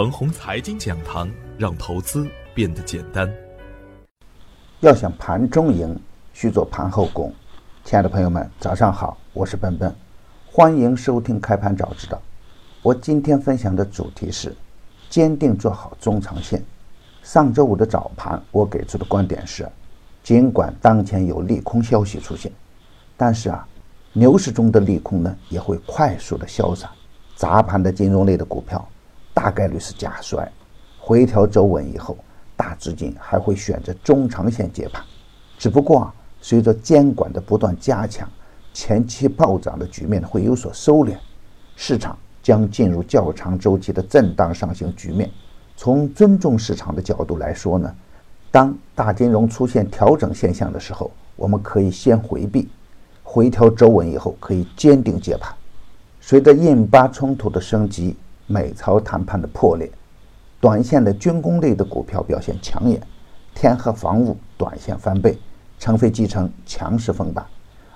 腾宏财经讲堂，让投资变得简单。要想盘中赢，需做盘后功。亲爱的朋友们，早上好，我是奔奔，欢迎收听开盘早知道。我今天分享的主题是坚定做好中长线。上周五的早盘，我给出的观点是，尽管当前有利空消息出现，但是啊，牛市中的利空呢也会快速的消散。砸盘的金融类的股票，大概率是假摔，回调走稳以后，大资金还会选择中长线接盘。只不过啊，随着监管的不断加强，前期暴涨的局面会有所收敛，市场将进入较长周期的震荡上行局面。从尊重市场的角度来说呢，当大金融出现调整现象的时候，我们可以先回避，回调走稳以后可以坚定接盘。随着印巴冲突的升级，美朝谈判的破裂，短线的军工类的股票表现抢眼，天河防务短线翻倍，成飞集成强势封板。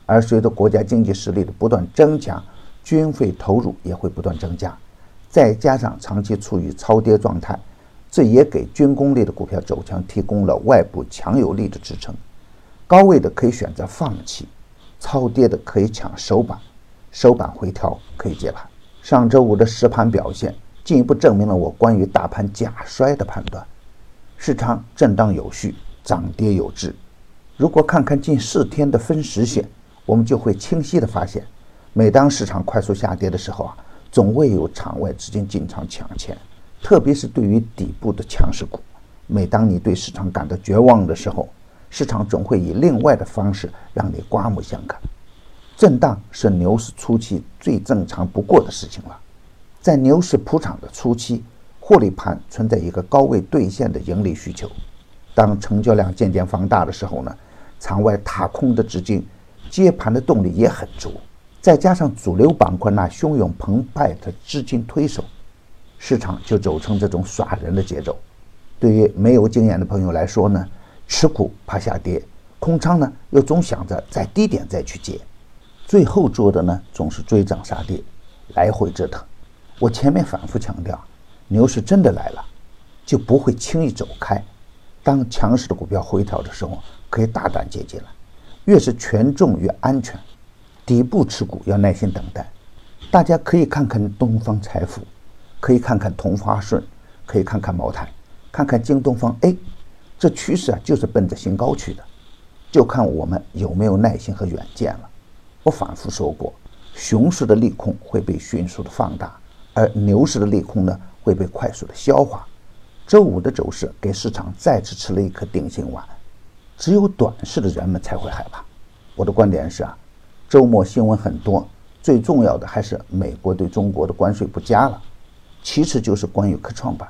而随着国家经济实力的不断增强，军费投入也会不断增加，再加上长期处于超跌状态，这也给军工类的股票走强提供了外部强有力的支撑。高位的可以选择放弃，超跌的可以抢首板。首板回调可以接盘。上周五的实盘表现进一步证明了我关于大盘假摔的判断。市场震荡有序，涨跌有致。如果看看近四天的分时线，我们就会清晰的发现，每当市场快速下跌的时候啊，总会有场外资金进场抢钱。特别是对于底部的强势股，每当你对市场感到绝望的时候，市场总会以另外的方式让你刮目相看。震荡是牛市初期最正常不过的事情了。在牛市普涨的初期，获利盘存在一个高位兑现的盈利需求。当成交量渐渐放大的时候呢，场外踏空的资金接盘的动力也很足。再加上主流板块那汹涌澎湃的资金推手，市场就走成这种耍人的节奏。对于没有经验的朋友来说呢，持股怕下跌，空仓呢又总想着在低点再去接。最后做的呢，总是追涨杀跌，来回折腾。我前面反复强调，牛市真的来了，就不会轻易走开。当强势的股票回调的时候，可以大胆接进来。越是权重越安全，底部持股要耐心等待。大家可以看看东方财富，可以看看同花顺，可以看看茅台，看看京东方。哎，这趋势啊，就是奔着新高去的，就看我们有没有耐心和远见了。我反复说过，熊市的利空会被迅速的放大，而牛市的利空呢会被快速的消化。周五的走势给市场再次吃了一颗定心丸，只有短视的人们才会害怕。我的观点是啊，周末新闻很多，最重要的还是美国对中国的关税不加了，其次就是关于科创板、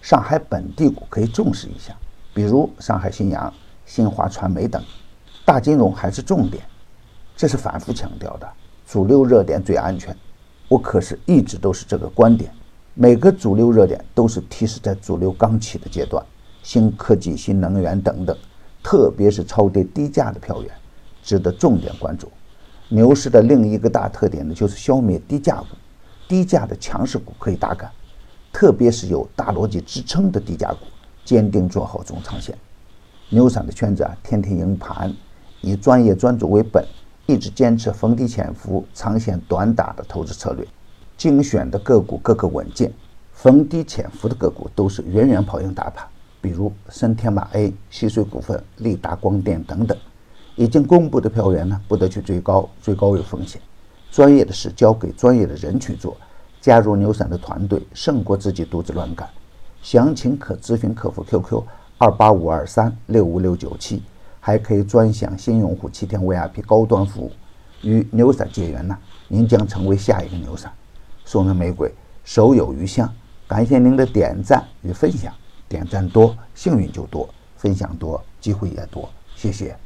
上海本地股可以重视一下，比如上海新阳、新华传媒等，大金融还是重点。这是反复强调的，主流热点最安全。我可是一直都是这个观点。每个主流热点都是提示在主流刚起的阶段，新科技、新能源等等，特别是超跌低价的票源，值得重点关注。牛市的另一个大特点呢，就是消灭低价股，低价的强势股可以大干，特别是有大逻辑支撑的低价股，坚定做好中长线。牛散的圈子啊，天天赢盘，以专业专注为本。一直坚持逢低潜伏、长线短打的投资策略，精选的个股个个稳健，逢低潜伏的个股都是远远跑赢大盘。比如深天马 A、西水股份、利达光电等等，已经公布的票源呢，不得去追高，追高有风险。专业的事交给专业的人去做，加入牛散的团队胜过自己独自乱干。详情可咨询客服 QQ：二八五二三六五六九七。还可以专享新用户七天 VIP 高端服务，与牛散结缘呢，您将成为下一个牛散。送人玫瑰，手有余香。感谢您的点赞与分享，点赞多幸运就多，分享多机会也多。谢谢。